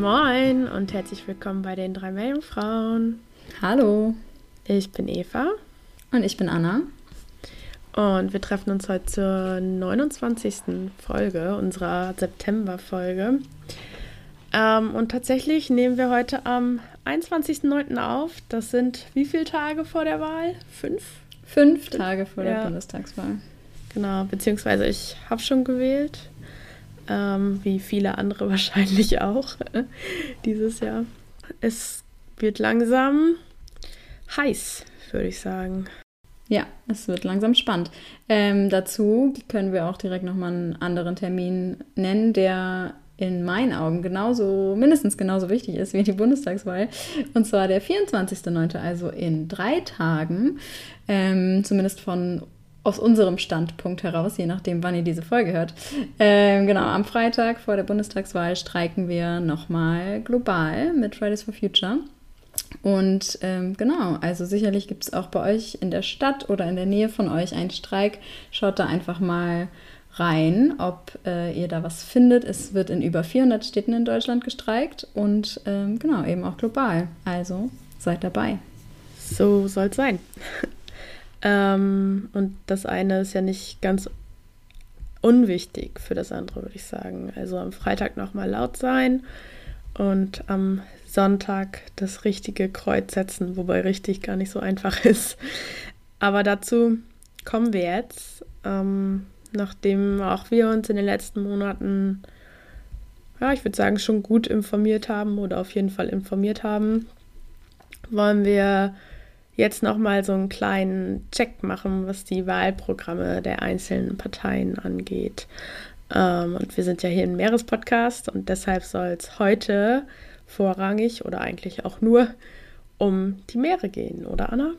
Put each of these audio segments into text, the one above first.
Moin und herzlich willkommen bei den drei Meerjungfrauen. Hallo. Ich bin Eva Und ich bin Anna. und wir treffen uns heute zur 29. Folge unserer September-Folge. Ähm, und tatsächlich nehmen wir heute am 21.09. auf. Das sind wie viele Tage vor der Wahl? Fünf? Fünf Tage vor Ja. der Bundestagswahl. Genau, beziehungsweise ich habe schon gewählt. Ähm, wie viele andere wahrscheinlich auch dieses Jahr. Es wird langsam heiß, würde ich sagen. Ja, es wird langsam spannend. Ähm, dazu können wir auch direkt nochmal einen anderen Termin nennen, der in meinen Augen genauso, mindestens genauso wichtig ist wie die Bundestagswahl. Und zwar der 24.09., also in drei Tagen. Ähm, zumindest von aus unserem Standpunkt heraus, je nachdem, wann ihr diese Folge hört. Ähm, genau, am Freitag vor der Bundestagswahl streiken wir nochmal global mit Fridays for Future. Und ähm, genau, also sicherlich gibt es auch bei euch in der Stadt oder in der Nähe von euch einen Streik. Schaut da einfach mal rein, ob äh, ihr da was findet. Es wird in über 400 Städten in Deutschland gestreikt und ähm, genau, eben auch global. Also seid dabei. So soll es sein. ähm, und das eine ist ja nicht ganz unwichtig für das andere, würde ich sagen. Also am Freitag nochmal laut sein und am Sonntag das richtige Kreuz setzen, wobei richtig gar nicht so einfach ist. Aber dazu kommen wir jetzt, ähm, nachdem auch wir uns in den letzten Monaten, ja, ich würde sagen, schon gut informiert haben oder auf jeden Fall informiert haben, wollen wir jetzt nochmal so einen kleinen Check machen, was die Wahlprogramme der einzelnen Parteien angeht. Ähm, und wir sind ja hier ein Meerespodcast und deshalb soll es heute vorrangig oder eigentlich auch nur um die Meere gehen, oder Anna?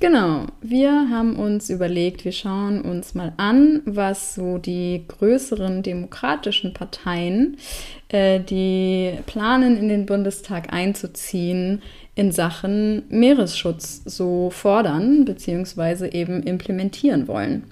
Genau, wir haben uns überlegt, wir schauen uns mal an, was so die größeren demokratischen Parteien, äh, die planen, in den Bundestag einzuziehen, in Sachen Meeresschutz so fordern bzw. eben implementieren wollen.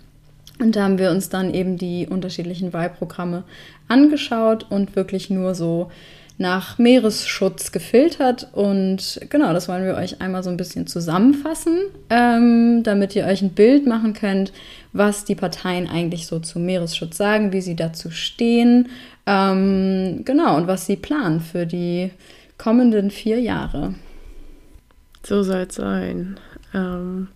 Und da haben wir uns dann eben die unterschiedlichen Wahlprogramme angeschaut und wirklich nur so nach Meeresschutz gefiltert. Und genau, das wollen wir euch einmal so ein bisschen zusammenfassen, ähm, damit ihr euch ein Bild machen könnt, was die Parteien eigentlich so zu Meeresschutz sagen, wie sie dazu stehen. Ähm, genau, und was sie planen für die kommenden vier Jahre. So soll es sein. Ähm,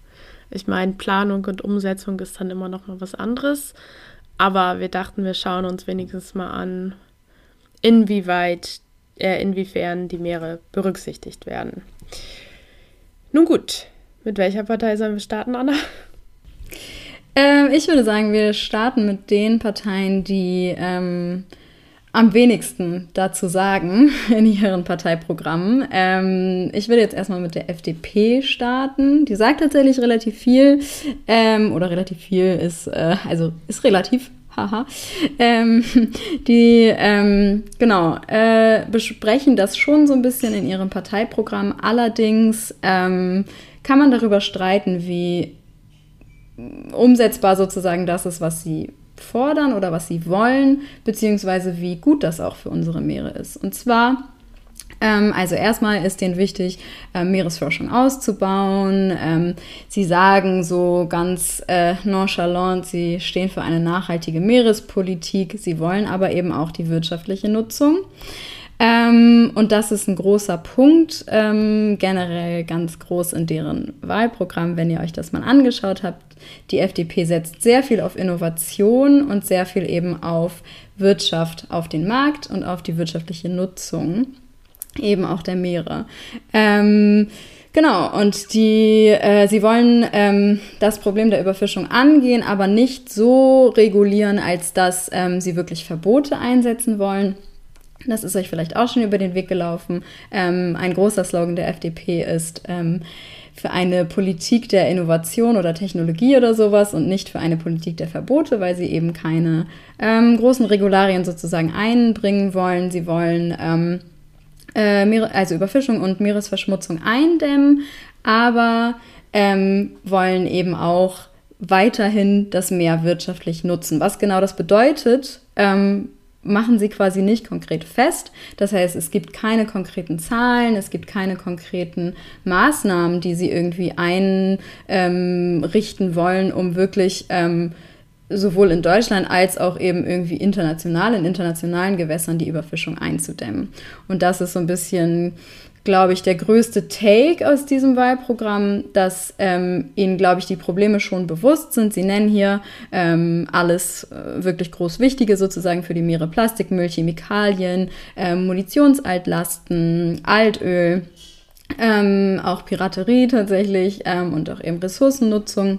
ich meine, Planung und Umsetzung ist dann immer noch mal was anderes. Aber wir dachten, wir schauen uns wenigstens mal an, inwieweit, äh, inwiefern die Meere berücksichtigt werden. Nun gut, mit welcher Partei sollen wir starten, Anna? Ähm, ich würde sagen, wir starten mit den Parteien, die ähm, am wenigsten dazu sagen in ihren Parteiprogrammen. Ähm, ich würde jetzt erstmal mit der FDP starten. Die sagt tatsächlich relativ viel ähm, oder relativ viel ist, äh, also ist relativ. Haha. Ähm, die, ähm, genau, äh, besprechen das schon so ein bisschen in ihrem Parteiprogramm. Allerdings ähm, kann man darüber streiten, wie umsetzbar sozusagen das ist, was sie fordern oder was sie wollen, beziehungsweise wie gut das auch für unsere Meere ist. Und zwar, ähm, also erstmal ist denen wichtig, äh, Meeresforschung auszubauen. Ähm, sie sagen so ganz äh, nonchalant, sie stehen für eine nachhaltige Meerespolitik. Sie wollen aber eben auch die wirtschaftliche Nutzung. Ähm, und das ist ein großer Punkt, ähm, generell ganz groß in deren Wahlprogramm, wenn ihr euch das mal angeschaut habt. Die FDP setzt sehr viel auf Innovation und sehr viel eben auf Wirtschaft, auf den Markt und auf die wirtschaftliche Nutzung eben auch der Meere. Ähm, Genau, und die, äh, sie wollen ähm, das Problem der Überfischung angehen, aber nicht so regulieren, als dass ähm, sie wirklich Verbote einsetzen wollen. Das ist euch vielleicht auch schon über den Weg gelaufen. Ähm, ein großer Slogan der FDP ist ähm, für eine Politik der Innovation oder Technologie oder sowas und nicht für eine Politik der Verbote, weil sie eben keine ähm, großen Regularien sozusagen einbringen wollen. Sie wollen ähm, äh, also Überfischung und Meeresverschmutzung eindämmen, aber ähm, wollen eben auch weiterhin das Meer wirtschaftlich nutzen. Was genau das bedeutet, ähm, machen sie quasi nicht konkret fest. Das heißt, es gibt keine konkreten Zahlen, es gibt keine konkreten Maßnahmen, die sie irgendwie einrichten ähm, wollen, um wirklich ähm, sowohl in Deutschland als auch eben irgendwie international, in internationalen Gewässern die Überfischung einzudämmen. Und das ist so ein bisschen, glaube ich, der größte Take aus diesem Wahlprogramm, dass ähm, ihnen, glaube ich, die Probleme schon bewusst sind. Sie nennen hier ähm, alles äh, wirklich groß Wichtige sozusagen für die Meere, Plastikmüll, Chemikalien, ähm, Munitionsaltlasten, Altöl, ähm, auch Piraterie tatsächlich ähm, und auch eben Ressourcennutzung.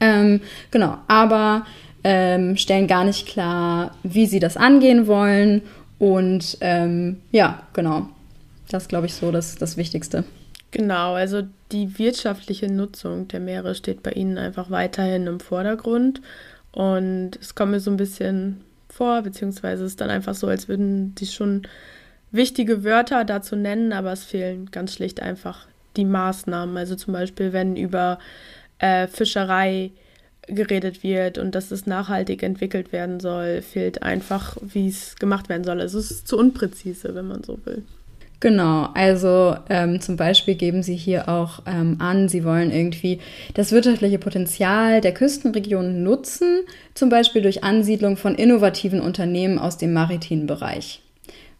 Ähm, genau, aber stellen gar nicht klar, wie sie das angehen wollen. Und ja, genau. Das glaube ich so das, das Wichtigste. Genau, also die wirtschaftliche Nutzung der Meere steht bei Ihnen einfach weiterhin im Vordergrund. Und es kommt mir so ein bisschen vor, beziehungsweise es ist dann einfach so, als würden Sie schon wichtige Wörter dazu nennen, aber es fehlen ganz schlicht einfach die Maßnahmen. Also zum Beispiel, wenn über äh, Fischerei geredet wird und dass es nachhaltig entwickelt werden soll, fehlt einfach, wie es gemacht werden soll. Also es ist zu unpräzise, wenn man so will. Genau, also ähm, zum Beispiel geben Sie hier auch ähm, an, Sie wollen irgendwie das wirtschaftliche Potenzial der Küstenregionen nutzen, zum Beispiel durch Ansiedlung von innovativen Unternehmen aus dem maritimen Bereich.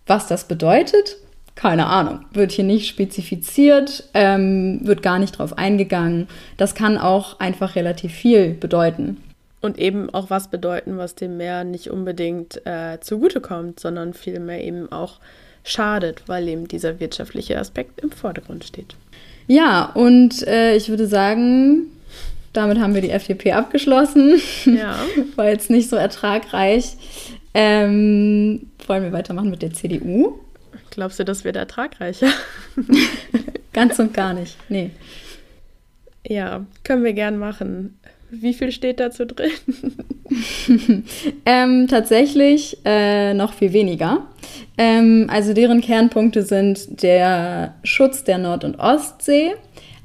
Was das bedeutet, keine Ahnung, wird hier nicht spezifiziert, ähm, wird gar nicht drauf eingegangen. Das kann auch einfach relativ viel bedeuten. Und eben auch was bedeuten, was dem Meer nicht unbedingt äh, zugutekommt, sondern vielmehr eben auch schadet, weil eben dieser wirtschaftliche Aspekt im Vordergrund steht. Ja, und äh, ich würde sagen, damit haben wir die FDP abgeschlossen. Ja. War jetzt nicht so ertragreich. Ähm, wollen wir weitermachen mit der CDU? Glaubst du, das wird ertragreicher? Ganz und gar nicht. Nee. Ja, können wir gern machen. Wie viel steht dazu drin? ähm, tatsächlich äh, noch viel weniger. Ähm, also deren Kernpunkte sind der Schutz der Nord- und Ostsee.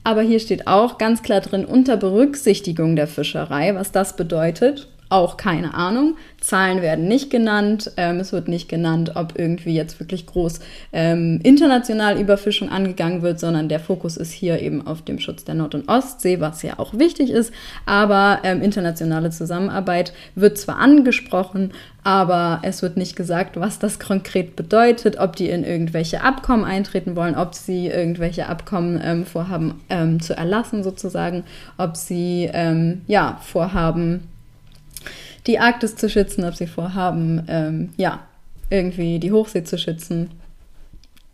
Aber hier steht auch ganz klar drin unter Berücksichtigung der Fischerei, was das bedeutet auch keine Ahnung. Zahlen werden nicht genannt. Ähm, es wird nicht genannt, ob irgendwie jetzt wirklich groß ähm, international Überfischung angegangen wird, sondern der Fokus ist hier eben auf dem Schutz der Nord- und Ostsee, was ja auch wichtig ist. Aber ähm, internationale Zusammenarbeit wird zwar angesprochen, aber es wird nicht gesagt, was das konkret bedeutet, ob die in irgendwelche Abkommen eintreten wollen, ob sie irgendwelche Abkommen ähm, vorhaben ähm, zu erlassen sozusagen, ob sie ähm, ja vorhaben die Arktis zu schützen, ob sie vorhaben, ähm, ja, irgendwie die Hochsee zu schützen.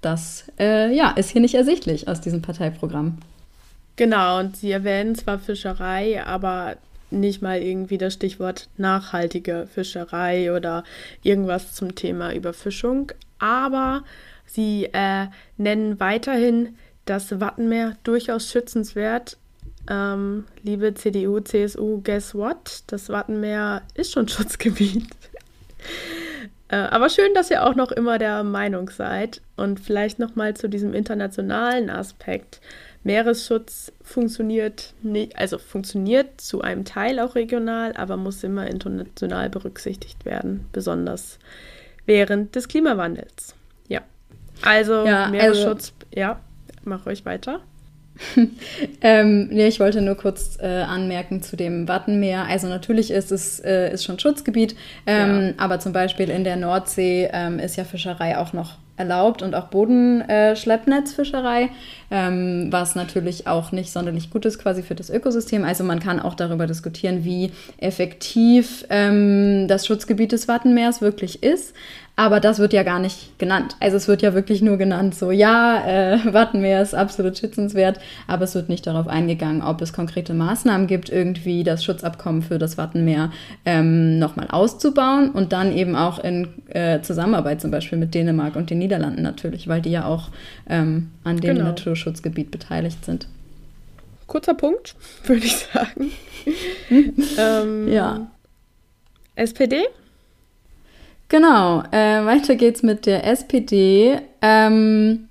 Das äh, ja, ist hier nicht ersichtlich aus diesem Parteiprogramm. Genau, und sie erwähnen zwar Fischerei, aber nicht mal irgendwie das Stichwort nachhaltige Fischerei oder irgendwas zum Thema Überfischung. Aber sie äh, nennen weiterhin das Wattenmeer durchaus schützenswert ähm, liebe CDU, CSU, guess what? Das Wattenmeer ist schon Schutzgebiet. äh, aber schön, dass ihr auch noch immer der Meinung seid. Und vielleicht nochmal zu diesem internationalen Aspekt. Meeresschutz funktioniert nicht, also funktioniert zu einem Teil auch regional, aber muss immer international berücksichtigt werden, besonders während des Klimawandels. Ja. Also ja, Meeresschutz, also, ja, mach euch weiter. ähm, nee, ich wollte nur kurz äh, anmerken zu dem Wattenmeer. Also natürlich ist es äh, ist schon Schutzgebiet, ähm, ja. aber zum Beispiel in der Nordsee ähm, ist ja Fischerei auch noch erlaubt und auch Bodenschleppnetzfischerei, ähm, was natürlich auch nicht sonderlich gut ist quasi für das Ökosystem. Also man kann auch darüber diskutieren, wie effektiv ähm, das Schutzgebiet des Wattenmeers wirklich ist. Aber das wird ja gar nicht genannt. Also es wird ja wirklich nur genannt, so ja, äh, Wattenmeer ist absolut schützenswert, aber es wird nicht darauf eingegangen, ob es konkrete Maßnahmen gibt, irgendwie das Schutzabkommen für das Wattenmeer ähm, nochmal auszubauen und dann eben auch in äh, Zusammenarbeit zum Beispiel mit Dänemark und den Niederlanden natürlich, weil die ja auch ähm, an dem genau. Naturschutzgebiet beteiligt sind. Kurzer Punkt, würde ich sagen. ähm, ja. SPD? Genau, äh, weiter geht's mit der SPD. Ähm,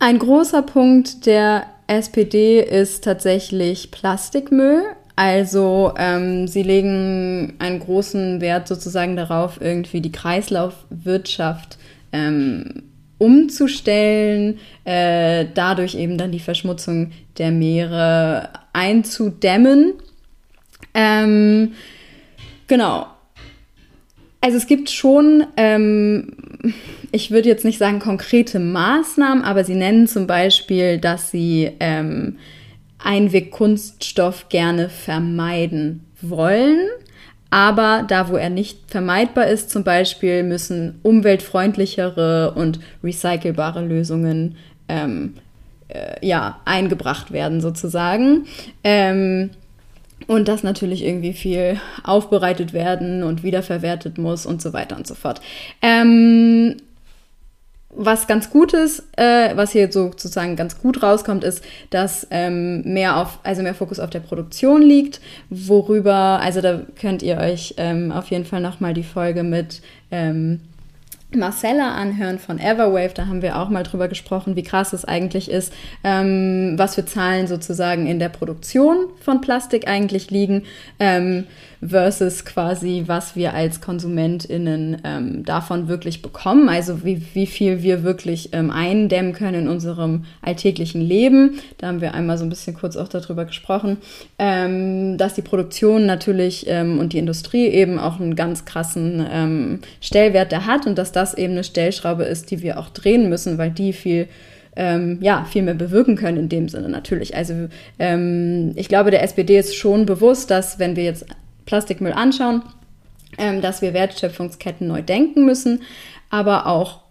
ein großer Punkt der SPD ist tatsächlich Plastikmüll. Also ähm, sie legen einen großen Wert sozusagen darauf, irgendwie die Kreislaufwirtschaft ähm, umzustellen, äh, dadurch eben dann die Verschmutzung der Meere einzudämmen. Ähm, genau, also es gibt schon, ähm, ich würde jetzt nicht sagen konkrete Maßnahmen, aber sie nennen zum Beispiel, dass sie ähm, Einwegkunststoff gerne vermeiden wollen. Aber da, wo er nicht vermeidbar ist, zum Beispiel müssen umweltfreundlichere und recycelbare Lösungen ähm, äh, ja, eingebracht werden, sozusagen. Ähm, und das natürlich irgendwie viel aufbereitet werden und wiederverwertet muss und so weiter und so fort. Ähm, was ganz gut ist, äh, was hier sozusagen ganz gut rauskommt, ist, dass ähm, mehr auf, also mehr Fokus auf der Produktion liegt, worüber, also da könnt ihr euch ähm, auf jeden Fall nochmal die Folge mit ähm, Marcella anhören von Everwave. Da haben wir auch mal drüber gesprochen, wie krass es eigentlich ist, ähm, was für Zahlen sozusagen in der Produktion von Plastik eigentlich liegen. Ähm, versus quasi, was wir als KonsumentInnen ähm, davon wirklich bekommen, also wie, wie viel wir wirklich ähm, eindämmen können in unserem alltäglichen Leben. Da haben wir einmal so ein bisschen kurz auch darüber gesprochen, ähm, dass die Produktion natürlich ähm, und die Industrie eben auch einen ganz krassen ähm, Stellwert da hat und dass das eben eine Stellschraube ist, die wir auch drehen müssen, weil die viel ähm, ja, viel mehr bewirken können in dem Sinne natürlich. Also ähm, ich glaube, der SPD ist schon bewusst, dass wenn wir jetzt Plastikmüll anschauen, ähm, dass wir Wertschöpfungsketten neu denken müssen, aber auch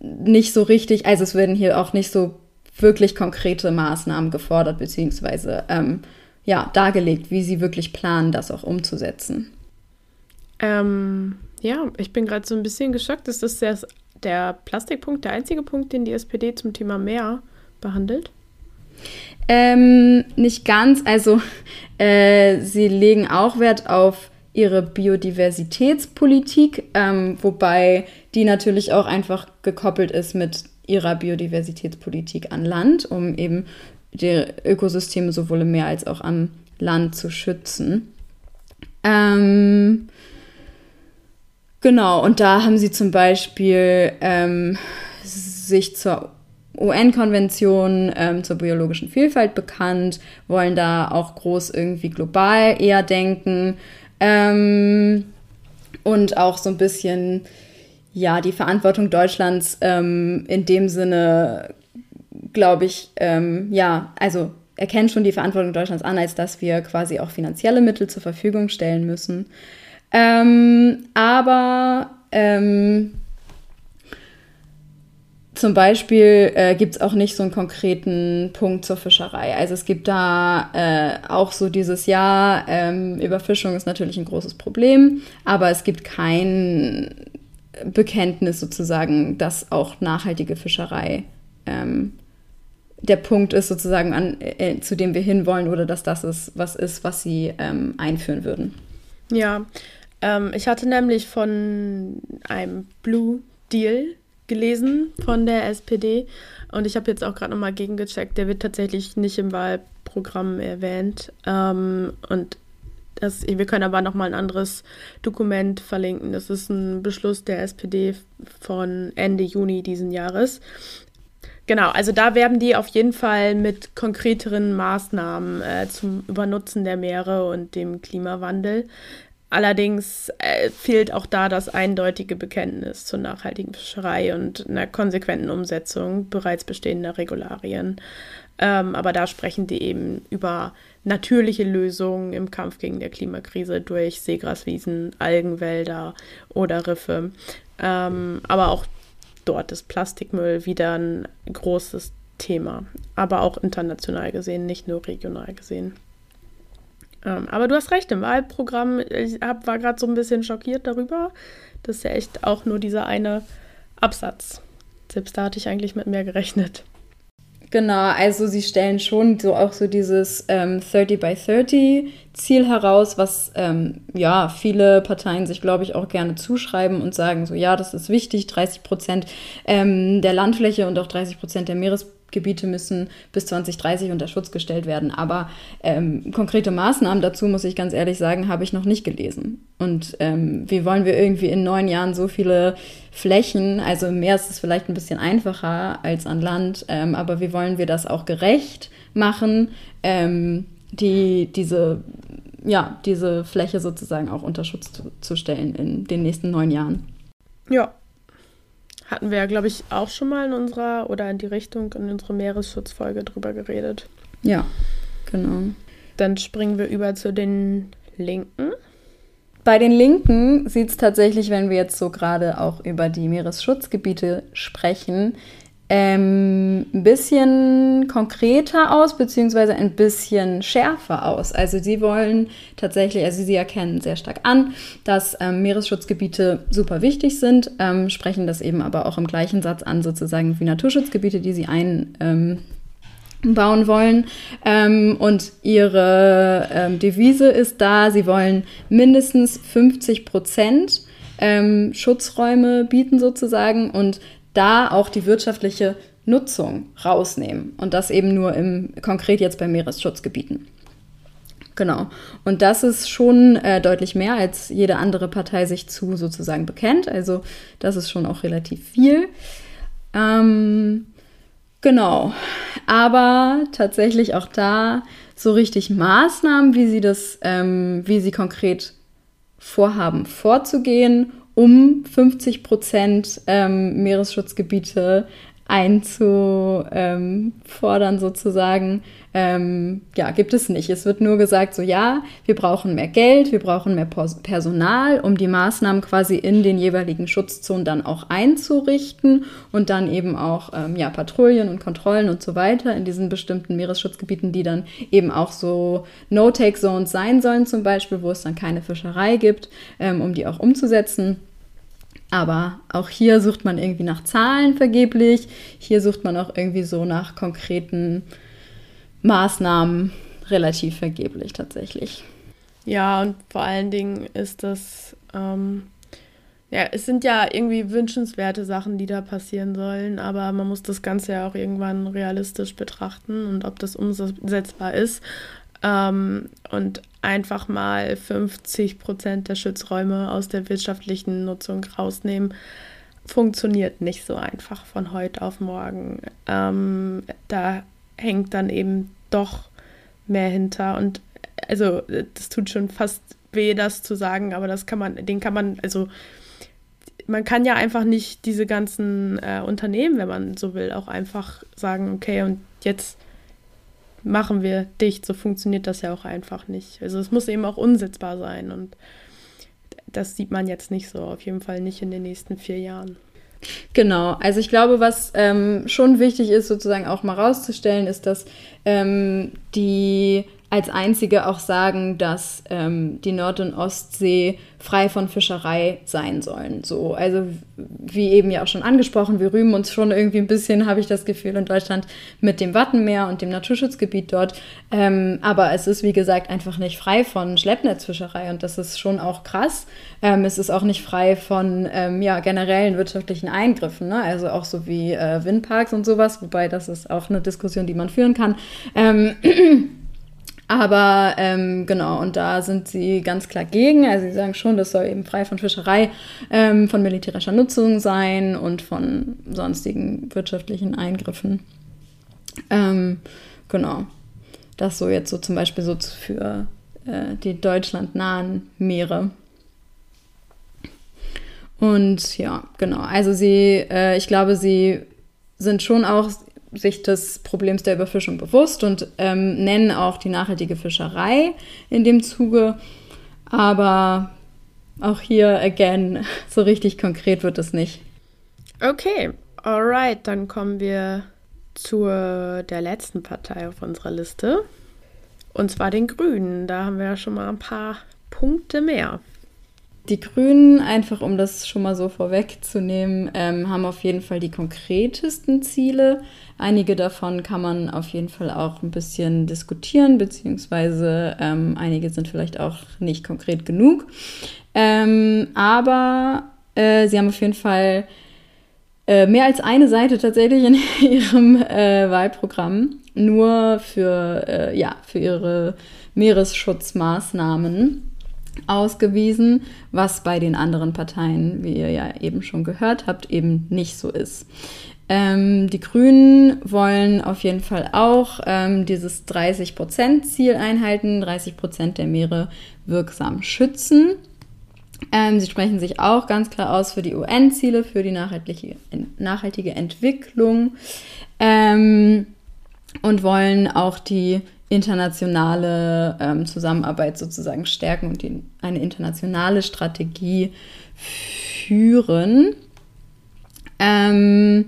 nicht so richtig, also es werden hier auch nicht so wirklich konkrete Maßnahmen gefordert, beziehungsweise ähm, ja, dargelegt, wie sie wirklich planen, das auch umzusetzen. Ähm, ja, ich bin gerade so ein bisschen geschockt. Ist das der, der Plastikpunkt der einzige Punkt, den die SPD zum Thema Meer behandelt? Ähm, nicht ganz. Also äh, sie legen auch Wert auf ihre Biodiversitätspolitik, ähm, wobei die natürlich auch einfach gekoppelt ist mit ihrer Biodiversitätspolitik an Land, um eben die Ökosysteme sowohl im Meer als auch am Land zu schützen. Ähm, genau, und da haben sie zum Beispiel ähm, sich zur UN-Konvention ähm, zur biologischen Vielfalt bekannt, wollen da auch groß irgendwie global eher denken ähm, und auch so ein bisschen ja die Verantwortung Deutschlands ähm, in dem Sinne, glaube ich, ähm, ja, also erkennen schon die Verantwortung Deutschlands an, als dass wir quasi auch finanzielle Mittel zur Verfügung stellen müssen. Ähm, aber ähm, zum Beispiel äh, gibt es auch nicht so einen konkreten Punkt zur Fischerei. Also es gibt da äh, auch so dieses Jahr, ähm, Überfischung ist natürlich ein großes Problem, aber es gibt kein Bekenntnis sozusagen, dass auch nachhaltige Fischerei ähm, der Punkt ist sozusagen, an, äh, zu dem wir hinwollen oder dass das ist, was ist, was sie ähm, einführen würden. Ja, ähm, ich hatte nämlich von einem Blue Deal gelesen von der SPD und ich habe jetzt auch gerade nochmal gegengecheckt. Der wird tatsächlich nicht im Wahlprogramm erwähnt. Ähm, und das, wir können aber nochmal ein anderes Dokument verlinken. Das ist ein Beschluss der SPD von Ende Juni diesen Jahres. Genau, also da werben die auf jeden Fall mit konkreteren Maßnahmen äh, zum Übernutzen der Meere und dem Klimawandel. Allerdings äh, fehlt auch da das eindeutige Bekenntnis zur nachhaltigen Fischerei und einer konsequenten Umsetzung bereits bestehender Regularien. Ähm, aber da sprechen die eben über natürliche Lösungen im Kampf gegen die Klimakrise durch Seegraswiesen, Algenwälder oder Riffe. Ähm, aber auch dort ist Plastikmüll wieder ein großes Thema, aber auch international gesehen, nicht nur regional gesehen. Ähm, aber du hast recht, im Wahlprogramm, ich hab, war gerade so ein bisschen schockiert darüber. Das ist ja echt auch nur dieser eine Absatz. Selbst da hatte ich eigentlich mit mehr gerechnet. Genau, also sie stellen schon so auch so dieses ähm, 30 by 30 Ziel heraus, was ähm, ja viele Parteien sich, glaube ich, auch gerne zuschreiben und sagen so, ja, das ist wichtig, 30 Prozent ähm, der Landfläche und auch 30 Prozent der Meeresfläche Gebiete müssen bis 2030 unter Schutz gestellt werden. Aber ähm, konkrete Maßnahmen dazu, muss ich ganz ehrlich sagen, habe ich noch nicht gelesen. Und ähm, wie wollen wir irgendwie in neun Jahren so viele Flächen, also im Meer ist es vielleicht ein bisschen einfacher als an Land, ähm, aber wie wollen wir das auch gerecht machen, ähm, die, diese, ja, diese Fläche sozusagen auch unter Schutz zu, zu stellen in den nächsten neun Jahren? Ja, hatten wir ja, glaube ich, auch schon mal in unserer oder in die Richtung in unserer Meeresschutzfolge drüber geredet. Ja, genau. Dann springen wir über zu den Linken. Bei den Linken sieht es tatsächlich, wenn wir jetzt so gerade auch über die Meeresschutzgebiete sprechen, ähm, ein bisschen konkreter aus, beziehungsweise ein bisschen schärfer aus. Also sie wollen tatsächlich, also sie erkennen sehr stark an, dass ähm, Meeresschutzgebiete super wichtig sind, ähm, sprechen das eben aber auch im gleichen Satz an, sozusagen wie Naturschutzgebiete, die sie einbauen wollen. Ähm, und ihre ähm, Devise ist da, sie wollen mindestens 50 Prozent ähm, Schutzräume bieten sozusagen und da auch die wirtschaftliche Nutzung rausnehmen und das eben nur im konkret jetzt bei Meeresschutzgebieten. Genau. Und das ist schon äh, deutlich mehr, als jede andere Partei sich zu sozusagen bekennt. Also das ist schon auch relativ viel. Ähm, genau. Aber tatsächlich auch da so richtig Maßnahmen, wie sie das, ähm, wie sie konkret vorhaben vorzugehen um 50 Prozent ähm, Meeresschutzgebiete einzufordern sozusagen, ähm, ja, gibt es nicht. Es wird nur gesagt, so ja, wir brauchen mehr Geld, wir brauchen mehr Personal, um die Maßnahmen quasi in den jeweiligen Schutzzonen dann auch einzurichten und dann eben auch ähm, ja, Patrouillen und Kontrollen und so weiter in diesen bestimmten Meeresschutzgebieten, die dann eben auch so No-Take-Zones sein sollen zum Beispiel, wo es dann keine Fischerei gibt, ähm, um die auch umzusetzen. Aber auch hier sucht man irgendwie nach Zahlen vergeblich. Hier sucht man auch irgendwie so nach konkreten Maßnahmen relativ vergeblich tatsächlich. Ja, und vor allen Dingen ist das, ähm, ja, es sind ja irgendwie wünschenswerte Sachen, die da passieren sollen, aber man muss das Ganze ja auch irgendwann realistisch betrachten und ob das umsetzbar ist. Ähm, und einfach mal 50 Prozent der Schutzräume aus der wirtschaftlichen Nutzung rausnehmen, funktioniert nicht so einfach von heute auf morgen. Ähm, da hängt dann eben doch mehr hinter. Und also, das tut schon fast weh, das zu sagen, aber das kann man, den kann man, also man kann ja einfach nicht diese ganzen äh, Unternehmen, wenn man so will, auch einfach sagen, okay, und jetzt machen wir dicht. So funktioniert das ja auch einfach nicht. Also es muss eben auch umsetzbar sein und das sieht man jetzt nicht so, auf jeden Fall nicht in den nächsten vier Jahren. Genau, also ich glaube, was ähm, schon wichtig ist, sozusagen auch mal rauszustellen, ist, dass ähm, die als einzige auch sagen, dass ähm, die Nord- und Ostsee frei von Fischerei sein sollen. So, also wie eben ja auch schon angesprochen, wir rühmen uns schon irgendwie ein bisschen, habe ich das Gefühl, in Deutschland mit dem Wattenmeer und dem Naturschutzgebiet dort. Ähm, aber es ist, wie gesagt, einfach nicht frei von Schleppnetzfischerei und das ist schon auch krass. Ähm, es ist auch nicht frei von ähm, ja, generellen wirtschaftlichen Eingriffen, ne? also auch so wie äh, Windparks und sowas, wobei das ist auch eine Diskussion, die man führen kann. Aber ähm, genau, und da sind sie ganz klar gegen. Also sie sagen schon, das soll eben frei von Fischerei, ähm, von militärischer Nutzung sein und von sonstigen wirtschaftlichen Eingriffen. Ähm, genau. Das so jetzt so zum Beispiel so für äh, die deutschlandnahen Meere. Und ja, genau. Also sie, äh, ich glaube, sie sind schon auch sich des Problems der Überfischung bewusst und ähm, nennen auch die nachhaltige Fischerei in dem Zuge. Aber auch hier, again, so richtig konkret wird es nicht. Okay, alright, dann kommen wir zu der letzten Partei auf unserer Liste. Und zwar den Grünen. Da haben wir ja schon mal ein paar Punkte mehr. Die Grünen, einfach um das schon mal so vorwegzunehmen, ähm, haben auf jeden Fall die konkretesten Ziele. Einige davon kann man auf jeden Fall auch ein bisschen diskutieren, beziehungsweise ähm, einige sind vielleicht auch nicht konkret genug. Ähm, aber äh, sie haben auf jeden Fall äh, mehr als eine Seite tatsächlich in ihrem äh, Wahlprogramm nur für, äh, ja, für ihre Meeresschutzmaßnahmen ausgewiesen, was bei den anderen Parteien, wie ihr ja eben schon gehört habt, eben nicht so ist. Ähm, die Grünen wollen auf jeden Fall auch ähm, dieses 30%-Ziel einhalten, 30% der Meere wirksam schützen. Ähm, sie sprechen sich auch ganz klar aus für die UN-Ziele, für die nachhaltige, nachhaltige Entwicklung ähm, und wollen auch die internationale ähm, Zusammenarbeit sozusagen stärken und die, eine internationale Strategie führen. Ähm,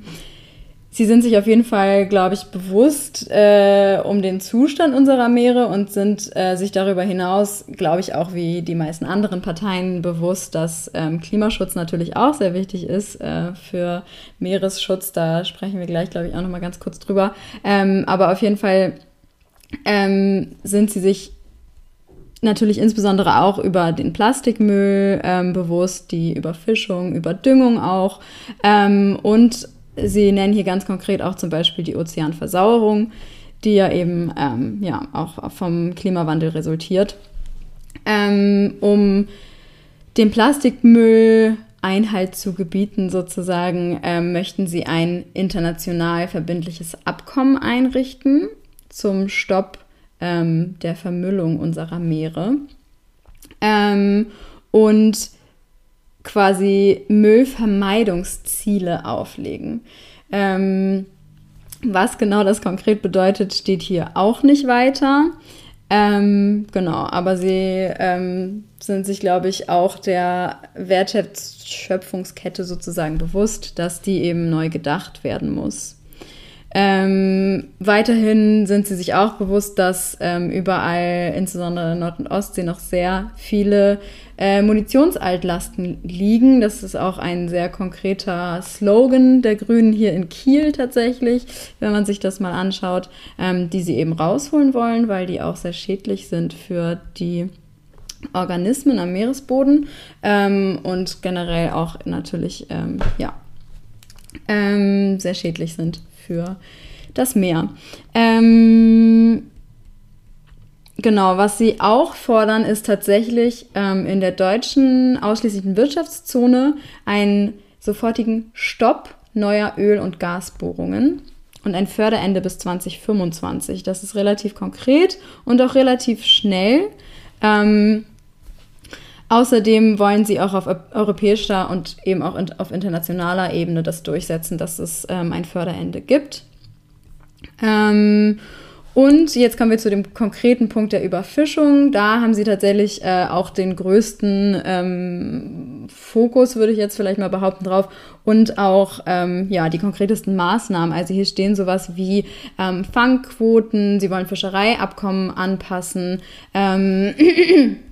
Sie sind sich auf jeden Fall, glaube ich, bewusst äh, um den Zustand unserer Meere und sind äh, sich darüber hinaus, glaube ich, auch wie die meisten anderen Parteien bewusst, dass ähm, Klimaschutz natürlich auch sehr wichtig ist äh, für Meeresschutz. Da sprechen wir gleich, glaube ich, auch noch mal ganz kurz drüber. Ähm, aber auf jeden Fall ähm, sind sie sich natürlich insbesondere auch über den Plastikmüll ähm, bewusst, die Überfischung, Überdüngung auch ähm, und Sie nennen hier ganz konkret auch zum Beispiel die Ozeanversauerung, die ja eben ähm, ja, auch vom Klimawandel resultiert. Ähm, um dem Plastikmüll Einhalt zu gebieten, sozusagen, ähm, möchten sie ein international verbindliches Abkommen einrichten zum Stopp ähm, der Vermüllung unserer Meere. Ähm, und quasi Müllvermeidungsziele auflegen. Ähm, was genau das konkret bedeutet, steht hier auch nicht weiter. Ähm, genau, aber sie ähm, sind sich, glaube ich, auch der Wertschöpfungskette sozusagen bewusst, dass die eben neu gedacht werden muss. Ähm, weiterhin sind sie sich auch bewusst, dass ähm, überall, insbesondere in Nord- und Ostsee, noch sehr viele äh, Munitionsaltlasten liegen. Das ist auch ein sehr konkreter Slogan der Grünen hier in Kiel tatsächlich, wenn man sich das mal anschaut, ähm, die sie eben rausholen wollen, weil die auch sehr schädlich sind für die Organismen am Meeresboden ähm, und generell auch natürlich ähm, ja, ähm, sehr schädlich sind für das Meer. Ähm, genau, was sie auch fordern, ist tatsächlich ähm, in der deutschen ausschließlichen Wirtschaftszone einen sofortigen Stopp neuer Öl- und Gasbohrungen und ein Förderende bis 2025. Das ist relativ konkret und auch relativ schnell. Ähm, Außerdem wollen sie auch auf europäischer und eben auch auf internationaler Ebene das durchsetzen, dass es ähm, ein Förderende gibt. Ähm, und jetzt kommen wir zu dem konkreten Punkt der Überfischung. Da haben sie tatsächlich äh, auch den größten ähm, Fokus, würde ich jetzt vielleicht mal behaupten, drauf. Und auch ähm, ja, die konkretesten Maßnahmen. Also hier stehen sowas wie ähm, Fangquoten, sie wollen Fischereiabkommen anpassen.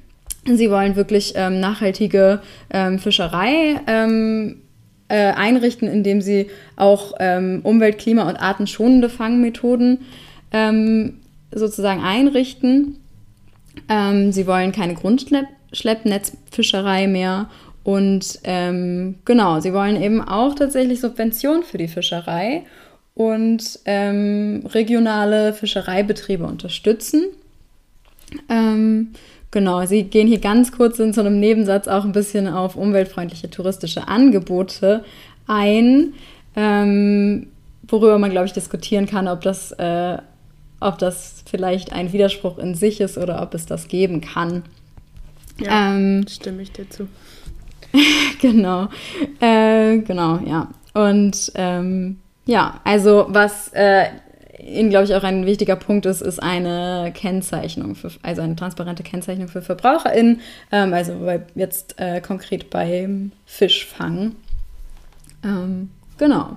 Sie wollen wirklich ähm, nachhaltige ähm, Fischerei ähm, äh, einrichten, indem sie auch ähm, umwelt-, klima- und artenschonende Fangmethoden ähm, sozusagen einrichten. Ähm, sie wollen keine Grundschleppnetzfischerei mehr und genau, sie wollen eben auch tatsächlich Subventionen für die Fischerei und regionale Fischereibetriebe unterstützen. Genau, Sie gehen hier ganz kurz in so einem Nebensatz auch ein bisschen auf umweltfreundliche touristische Angebote ein, ähm, worüber man, glaube ich, diskutieren kann, ob das äh, ob das vielleicht ein Widerspruch in sich ist oder ob es das geben kann. Ja, ähm, stimme ich dir zu. genau, äh, genau, ja. Und ähm, ja, also was äh, Ihnen, glaube ich, auch ein wichtiger Punkt ist, ist eine Kennzeichnung, für, also eine transparente Kennzeichnung für VerbraucherInnen, ähm, also bei, jetzt äh, konkret beim Fischfang. Ähm, genau.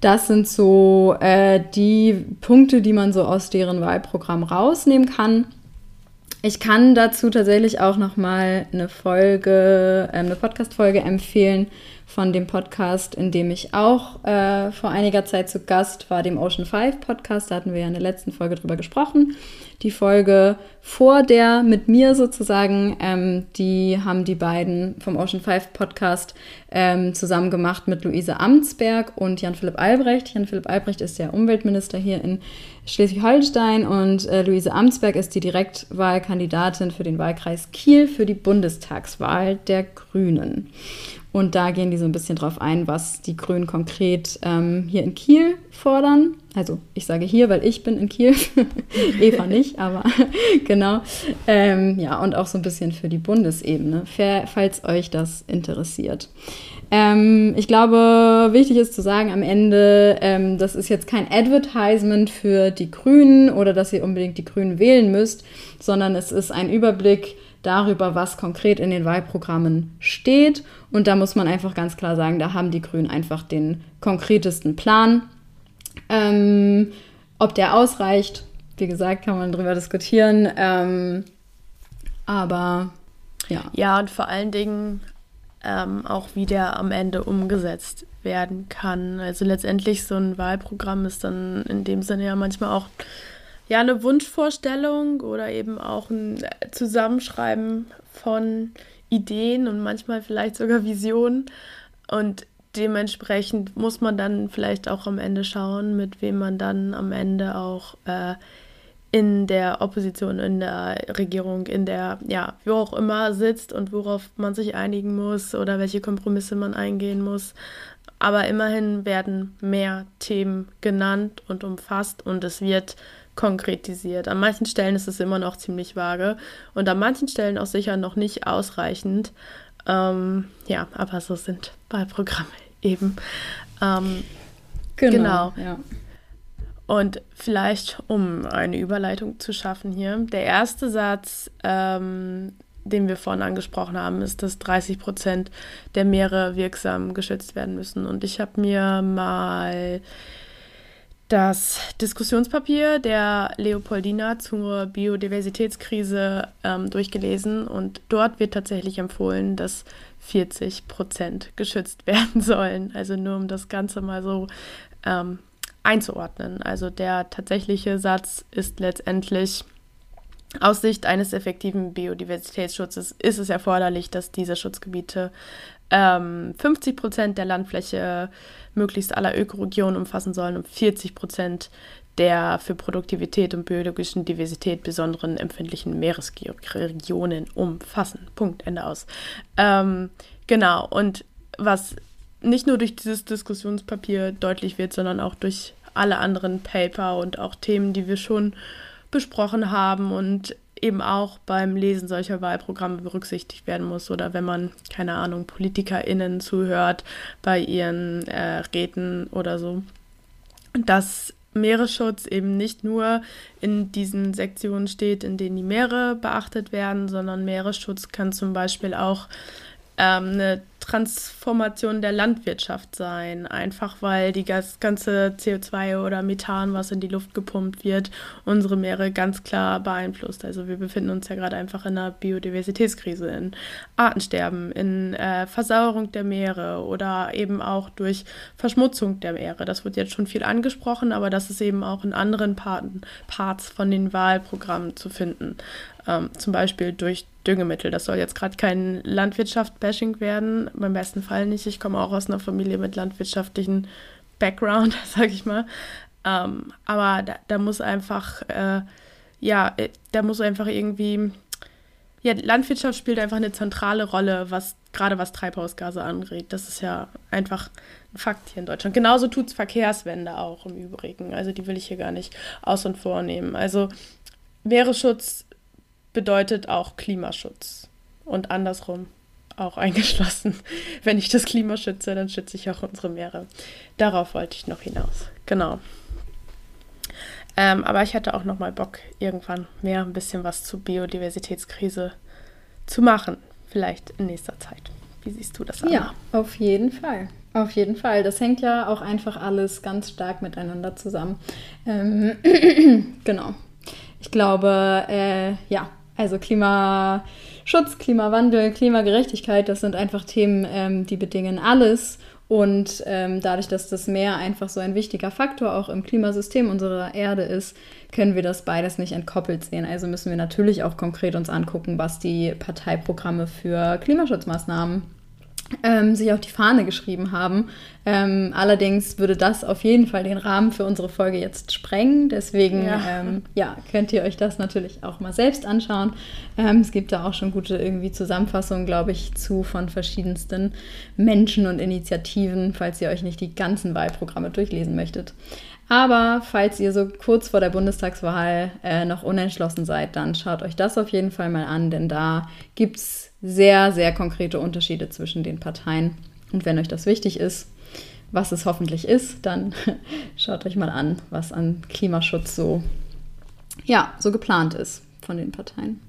Das sind so äh, die Punkte, die man so aus deren Wahlprogramm rausnehmen kann. Ich kann dazu tatsächlich auch noch mal eine Folge, äh, eine Podcast-Folge empfehlen von dem Podcast, in dem ich auch äh, vor einiger Zeit zu Gast war, dem Ocean 5 Podcast. Da hatten wir ja in der letzten Folge drüber gesprochen. Die Folge vor der mit mir sozusagen, ähm, die haben die beiden vom Ocean 5 Podcast ähm, zusammen gemacht mit Luise Amtsberg und Jan-Philipp Albrecht. Jan-Philipp Albrecht ist der Umweltminister hier in Schleswig-Holstein und äh, Luise Amtsberg ist die Direktwahlkandidatin für den Wahlkreis Kiel für die Bundestagswahl der Grünen. Und da gehen die so ein bisschen drauf ein, was die Grünen konkret ähm, hier in Kiel fordern. Also ich sage hier, weil ich bin in Kiel, Eva nicht, aber genau. Ähm, ja, und auch so ein bisschen für die Bundesebene, falls euch das interessiert. Ähm, ich glaube, wichtig ist zu sagen am Ende, ähm, das ist jetzt kein Advertisement für die Grünen oder dass ihr unbedingt die Grünen wählen müsst, sondern es ist ein Überblick darüber, was konkret in den Wahlprogrammen steht. Und da muss man einfach ganz klar sagen, da haben die Grünen einfach den konkretesten Plan. Ähm, ob der ausreicht, wie gesagt, kann man darüber diskutieren. Ähm, aber ja. Ja, und vor allen Dingen ähm, auch, wie der am Ende umgesetzt werden kann. Also letztendlich so ein Wahlprogramm ist dann in dem Sinne ja manchmal auch ja eine Wunschvorstellung oder eben auch ein Zusammenschreiben von Ideen und manchmal vielleicht sogar Visionen. Und dementsprechend muss man dann vielleicht auch am Ende schauen, mit wem man dann am Ende auch äh, in der Opposition, in der Regierung, in der, ja, wo auch immer sitzt und worauf man sich einigen muss oder welche Kompromisse man eingehen muss. Aber immerhin werden mehr Themen genannt und umfasst und es wird konkretisiert. An manchen Stellen ist es immer noch ziemlich vage und an manchen Stellen auch sicher noch nicht ausreichend. Ähm, ja, aber so sind Wahlprogramme eben. Ähm, genau. genau. Ja. Und vielleicht, um eine Überleitung zu schaffen hier, der erste Satz, ähm, den wir vorhin angesprochen haben, ist, dass 30 Prozent der Meere wirksam geschützt werden müssen. Und ich habe mir mal das Diskussionspapier der Leopoldina zur Biodiversitätskrise ähm, durchgelesen und dort wird tatsächlich empfohlen, dass 40 Prozent geschützt werden sollen. Also nur um das Ganze mal so ähm, einzuordnen. Also der tatsächliche Satz ist letztendlich aus Sicht eines effektiven Biodiversitätsschutzes ist es erforderlich, dass diese Schutzgebiete ähm, 50 Prozent der Landfläche möglichst aller Ökoregionen umfassen sollen und 40 Prozent der für Produktivität und biologischen Diversität besonderen empfindlichen Meeresregionen umfassen. Punkt, Ende aus. Ähm, genau, und was nicht nur durch dieses Diskussionspapier deutlich wird, sondern auch durch alle anderen Paper und auch Themen, die wir schon besprochen haben und eben auch beim Lesen solcher Wahlprogramme berücksichtigt werden muss oder wenn man, keine Ahnung, PolitikerInnen zuhört bei ihren äh, Räten oder so. Dass Meeresschutz eben nicht nur in diesen Sektionen steht, in denen die Meere beachtet werden, sondern Meeresschutz kann zum Beispiel auch ähm, eine Transformation der Landwirtschaft sein, einfach weil die ganze CO2 oder Methan, was in die Luft gepumpt wird, unsere Meere ganz klar beeinflusst. Also wir befinden uns ja gerade einfach in einer Biodiversitätskrise, in Artensterben, in äh, Versauerung der Meere oder eben auch durch Verschmutzung der Meere. Das wird jetzt schon viel angesprochen, aber das ist eben auch in anderen Parten, Parts von den Wahlprogrammen zu finden. Ähm, zum Beispiel durch Düngemittel. Das soll jetzt gerade kein Landwirtschaft-Bashing werden, beim besten Fall nicht. Ich komme auch aus einer Familie mit landwirtschaftlichen Background, sag ich mal. Ähm, aber da, da, muss einfach, äh, ja, äh, da muss einfach irgendwie, ja, Landwirtschaft spielt einfach eine zentrale Rolle, was gerade was Treibhausgase angeht. Das ist ja einfach ein Fakt hier in Deutschland. Genauso tut es Verkehrswende auch im Übrigen. Also die will ich hier gar nicht aus und vornehmen. Also Meeresschutz bedeutet auch Klimaschutz und andersrum auch eingeschlossen. Wenn ich das Klima schütze, dann schütze ich auch unsere Meere. Darauf wollte ich noch hinaus. Genau. Ähm, aber ich hatte auch noch mal Bock, irgendwann mehr ein bisschen was zur Biodiversitätskrise zu machen. Vielleicht in nächster Zeit. Wie siehst du das an? Ja, auf jeden Fall. Auf jeden Fall. Das hängt ja auch einfach alles ganz stark miteinander zusammen. Ähm, genau. Ich glaube, äh, ja, also Klimaschutz, Klimawandel, Klimagerechtigkeit, das sind einfach Themen, ähm, die bedingen alles. Und ähm, dadurch, dass das Meer einfach so ein wichtiger Faktor auch im Klimasystem unserer Erde ist, können wir das beides nicht entkoppelt sehen. Also müssen wir natürlich auch konkret uns angucken, was die Parteiprogramme für Klimaschutzmaßnahmen ähm, sich auf die Fahne geschrieben haben. Ähm, allerdings würde das auf jeden Fall den Rahmen für unsere Folge jetzt sprengen. Deswegen ja. Ähm, ja könnt ihr euch das natürlich auch mal selbst anschauen. Ähm, es gibt da auch schon gute irgendwie Zusammenfassungen, glaube ich, zu von verschiedensten Menschen und Initiativen, falls ihr euch nicht die ganzen Wahlprogramme durchlesen möchtet. Aber falls ihr so kurz vor der Bundestagswahl äh, noch unentschlossen seid, dann schaut euch das auf jeden Fall mal an, denn da gibt es sehr, sehr konkrete Unterschiede zwischen den Parteien. Und wenn euch das wichtig ist, was es hoffentlich ist, dann schaut euch mal an, was an Klimaschutz so, ja, so geplant ist von den Parteien.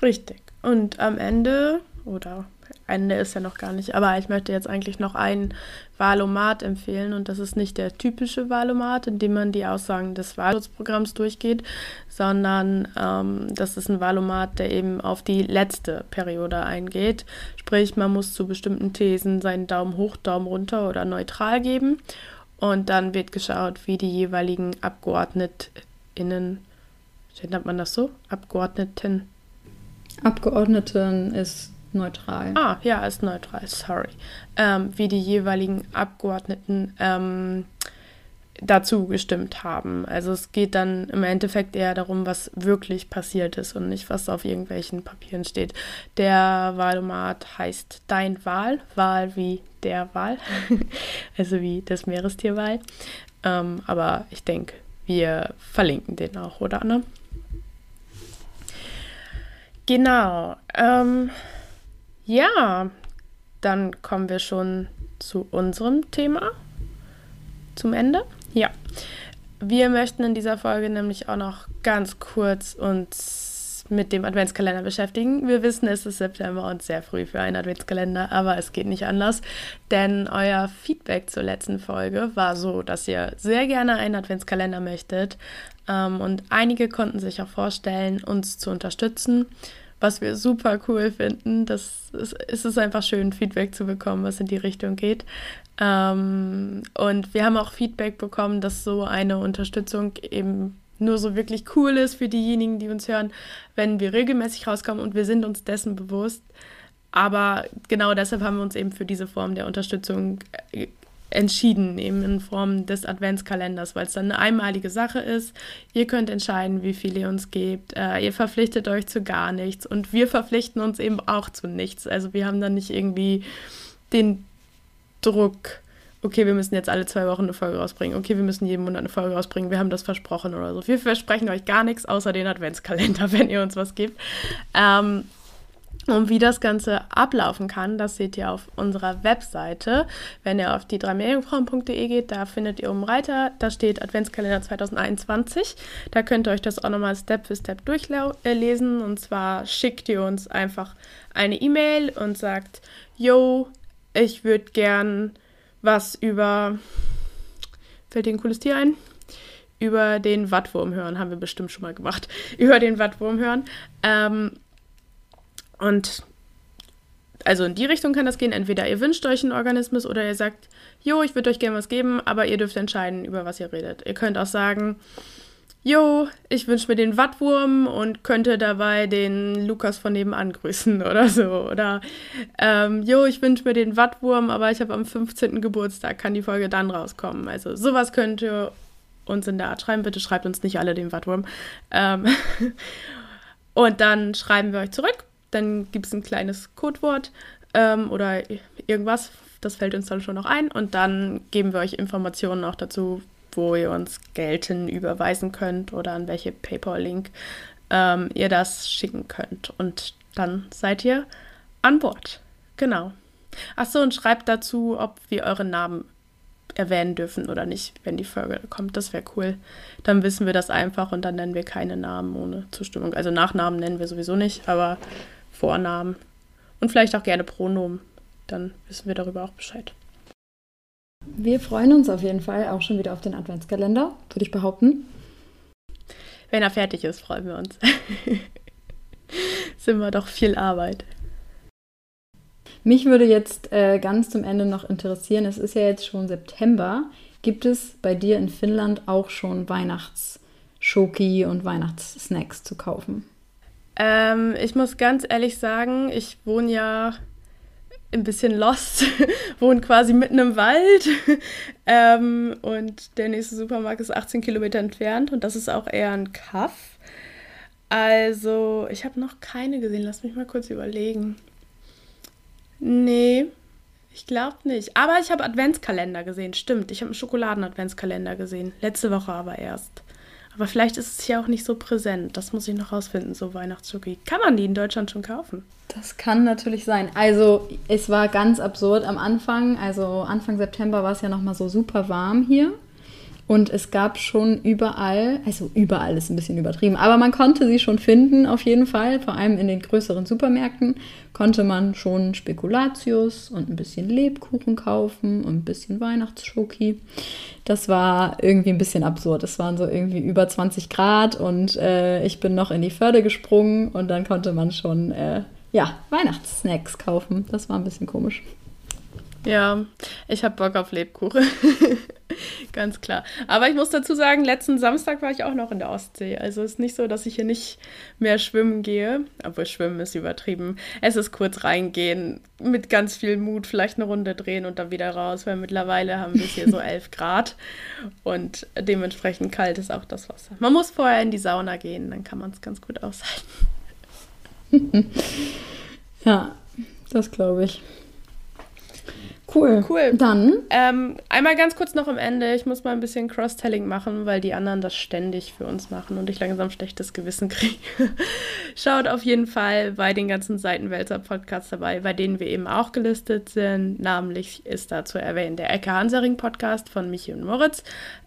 Richtig. Und am Ende, oder Ende ist ja noch gar nicht, aber ich möchte jetzt eigentlich noch einen Wahlomat empfehlen und das ist nicht der typische Wahlomat, in dem man die Aussagen des Wahlschutzprogramms durchgeht, sondern ähm, das ist ein Wahlomat, der eben auf die letzte Periode eingeht. Sprich, man muss zu bestimmten Thesen seinen Daumen hoch, Daumen runter oder neutral geben und dann wird geschaut, wie die jeweiligen AbgeordnetInnen, nennt man das so? Abgeordneten. Abgeordneten ist neutral. Ah, ja, ist neutral, sorry. Ähm, wie die jeweiligen Abgeordneten ähm, dazu gestimmt haben. Also es geht dann im Endeffekt eher darum, was wirklich passiert ist und nicht, was auf irgendwelchen Papieren steht. Der Wahlomat heißt Dein Wahl, Wahl wie der Wahl, also wie das Meerestierwahl. Ähm, aber ich denke, wir verlinken den auch, oder Anna? Genau. Ähm, ja, dann kommen wir schon zu unserem Thema. Zum Ende. Ja. Wir möchten in dieser Folge nämlich auch noch ganz kurz uns mit dem Adventskalender beschäftigen. Wir wissen, es ist September und sehr früh für einen Adventskalender, aber es geht nicht anders, denn euer Feedback zur letzten Folge war so, dass ihr sehr gerne einen Adventskalender möchtet ähm, und einige konnten sich auch vorstellen, uns zu unterstützen was wir super cool finden. Das ist, es einfach schön, Feedback zu bekommen, was in die Richtung geht. Ähm, und wir haben auch Feedback bekommen, dass so eine Unterstützung eben nur so wirklich cool ist für diejenigen, die uns hören, wenn wir regelmäßig rauskommen und wir sind uns dessen bewusst. Aber genau deshalb haben wir uns eben für diese Form der Unterstützung äh, entschieden, eben in Form des Adventskalenders, weil es dann eine einmalige Sache ist. Ihr könnt entscheiden, wie viel ihr uns gebt. Äh, ihr verpflichtet euch zu gar nichts und wir verpflichten uns eben auch zu nichts. Also wir haben dann nicht irgendwie den Druck, okay, wir müssen jetzt alle zwei Wochen eine Folge rausbringen, okay, wir müssen jeden Monat eine Folge rausbringen, wir haben das versprochen oder so. Wir versprechen euch gar nichts außer den Adventskalender, wenn ihr uns was gebt. Ähm, und wie das Ganze ablaufen kann, das seht ihr auf unserer Webseite. Wenn ihr auf die dreimeerjungfrauen.de geht, da findet ihr oben Reiter, da steht Adventskalender 2021. Da könnt ihr euch das auch nochmal Step für Step durchlesen. Und zwar schickt ihr uns einfach eine E-Mail und sagt, yo, ich würde gern was über, fällt dir ein cooles Tier ein? Über den Wattwurm hören, haben wir bestimmt schon mal gemacht. Über den Wattwurm hören. Ähm, und also in die Richtung kann das gehen. Entweder ihr wünscht euch einen Organismus oder ihr sagt, jo, ich würde euch gerne was geben, aber ihr dürft entscheiden, über was ihr redet. Ihr könnt auch sagen, jo, ich wünsche mir den Wattwurm und könnte dabei den Lukas von nebenan grüßen oder so. Oder, ähm, jo, ich wünsche mir den Wattwurm, aber ich habe am 15. Geburtstag, kann die Folge dann rauskommen. Also sowas könnt ihr uns in der Art schreiben. Bitte schreibt uns nicht alle den Wattwurm. Ähm und dann schreiben wir euch zurück dann gibt es ein kleines Codewort ähm, oder irgendwas. Das fällt uns dann schon noch ein. Und dann geben wir euch Informationen auch dazu, wo ihr uns Gelten überweisen könnt oder an welche PayPal-Link ähm, ihr das schicken könnt. Und dann seid ihr an Bord. Genau. Achso, und schreibt dazu, ob wir euren Namen erwähnen dürfen oder nicht, wenn die Folge kommt. Das wäre cool. Dann wissen wir das einfach und dann nennen wir keine Namen ohne Zustimmung. Also Nachnamen nennen wir sowieso nicht, aber Vornamen und vielleicht auch gerne Pronomen. Dann wissen wir darüber auch Bescheid. Wir freuen uns auf jeden Fall auch schon wieder auf den Adventskalender, würde ich behaupten. Wenn er fertig ist, freuen wir uns. Sind wir doch viel Arbeit. Mich würde jetzt äh, ganz zum Ende noch interessieren, es ist ja jetzt schon September. Gibt es bei dir in Finnland auch schon Weihnachtsschoki und Weihnachtssnacks zu kaufen? Ähm, ich muss ganz ehrlich sagen, ich wohne ja ein bisschen lost, wohne quasi mitten im Wald ähm, und der nächste Supermarkt ist 18 Kilometer entfernt und das ist auch eher ein Kaff. Also, ich habe noch keine gesehen. Lass mich mal kurz überlegen. Nee, ich glaube nicht. Aber ich habe Adventskalender gesehen. Stimmt, ich habe einen Schokoladen-Adventskalender gesehen. Letzte Woche aber erst. Aber vielleicht ist es hier auch nicht so präsent. Das muss ich noch rausfinden, so Weihnachtsschoki. Kann man die in Deutschland schon kaufen? Das kann natürlich sein. Also, es war ganz absurd am Anfang. Also, Anfang September war es ja nochmal so super warm hier. Und es gab schon überall, also überall ist ein bisschen übertrieben, aber man konnte sie schon finden, auf jeden Fall. Vor allem in den größeren Supermärkten konnte man schon Spekulatius und ein bisschen Lebkuchen kaufen und ein bisschen Weihnachtsschoki. Das war irgendwie ein bisschen absurd. Es waren so irgendwie über 20 Grad und äh, ich bin noch in die Förde gesprungen und dann konnte man schon, äh, ja, Weihnachtssnacks kaufen. Das war ein bisschen komisch. Ja, ich habe Bock auf Lebkuchen. Ganz klar. Aber ich muss dazu sagen, letzten Samstag war ich auch noch in der Ostsee. Also es ist nicht so, dass ich hier nicht mehr schwimmen gehe. Obwohl schwimmen ist übertrieben. Es ist kurz reingehen, mit ganz viel Mut vielleicht eine Runde drehen und dann wieder raus, weil mittlerweile haben wir hier so 11 Grad und dementsprechend kalt ist auch das Wasser. Man muss vorher in die Sauna gehen, dann kann man es ganz gut aushalten. ja, das glaube ich. Cool. Cool. Dann. Ähm, einmal ganz kurz noch am Ende. Ich muss mal ein bisschen Cross-Telling machen, weil die anderen das ständig für uns machen und ich langsam schlechtes Gewissen kriege. Schaut auf jeden Fall bei den ganzen Seitenwälzer Podcasts dabei, bei denen wir eben auch gelistet sind. Namentlich ist da zu erwähnen der Ecke Hansering Podcast von Michi und Moritz.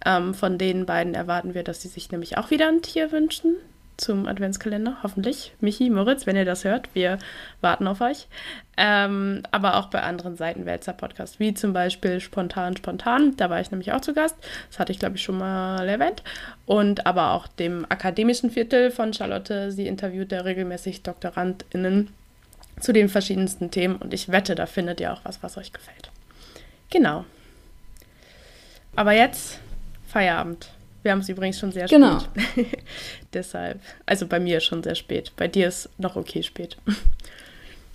Ähm, von den beiden erwarten wir, dass sie sich nämlich auch wieder ein Tier wünschen zum Adventskalender, hoffentlich. Michi, Moritz, wenn ihr das hört, wir warten auf euch. Ähm, aber auch bei anderen Seitenwälzer Podcasts, wie zum Beispiel Spontan Spontan, da war ich nämlich auch zu Gast. Das hatte ich, glaube ich, schon mal erwähnt. Und aber auch dem akademischen Viertel von Charlotte. Sie interviewt ja regelmäßig DoktorandInnen zu den verschiedensten Themen und ich wette, da findet ihr auch was, was euch gefällt. Genau. Aber jetzt Feierabend. Wir haben es übrigens schon sehr genau. spät. Deshalb, also bei mir schon sehr spät. Bei dir ist noch okay spät.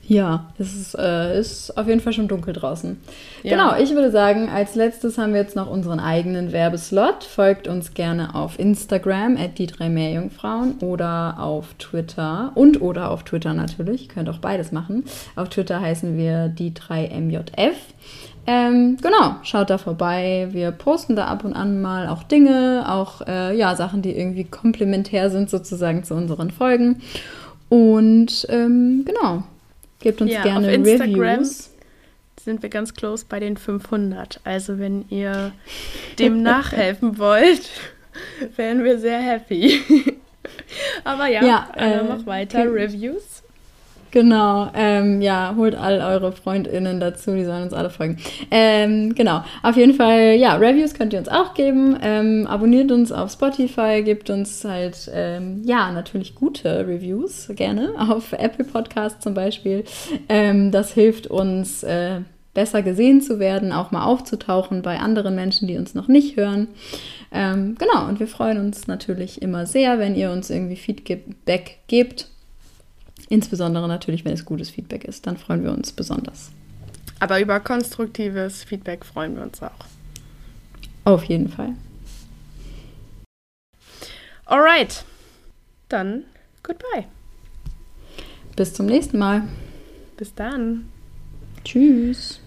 Ja, es ist, äh, ist auf jeden Fall schon dunkel draußen. Ja. Genau, ich würde sagen, als letztes haben wir jetzt noch unseren eigenen Werbeslot. Folgt uns gerne auf Instagram, at die drei Meerjungfrauen oder auf Twitter und oder auf Twitter natürlich. Könnt auch beides machen. Auf Twitter heißen wir die drei MJF. Ähm, genau, schaut da vorbei. Wir posten da ab und an mal auch Dinge, auch äh, ja, Sachen, die irgendwie komplementär sind sozusagen zu unseren Folgen. Und ähm, genau, gebt uns ja, gerne auf Instagram Reviews. Sind wir ganz close bei den 500. Also wenn ihr dem nachhelfen wollt, wären wir sehr happy. Aber ja, ja äh, mach weiter. Reviews. Genau, ähm, ja, holt all eure FreundInnen dazu, die sollen uns alle folgen. Ähm, genau, auf jeden Fall, ja, Reviews könnt ihr uns auch geben. Ähm, abonniert uns auf Spotify, gebt uns halt, ähm, ja, natürlich gute Reviews, gerne, auf Apple Podcast zum Beispiel. Ähm, das hilft uns, äh, besser gesehen zu werden, auch mal aufzutauchen bei anderen Menschen, die uns noch nicht hören. Ähm, genau, und wir freuen uns natürlich immer sehr, wenn ihr uns irgendwie Feedback gebt Insbesondere natürlich, wenn es gutes Feedback ist, dann freuen wir uns besonders. Aber über konstruktives Feedback freuen wir uns auch. Auf jeden Fall. Alright, dann goodbye. Bis zum nächsten Mal. Bis dann. Tschüss.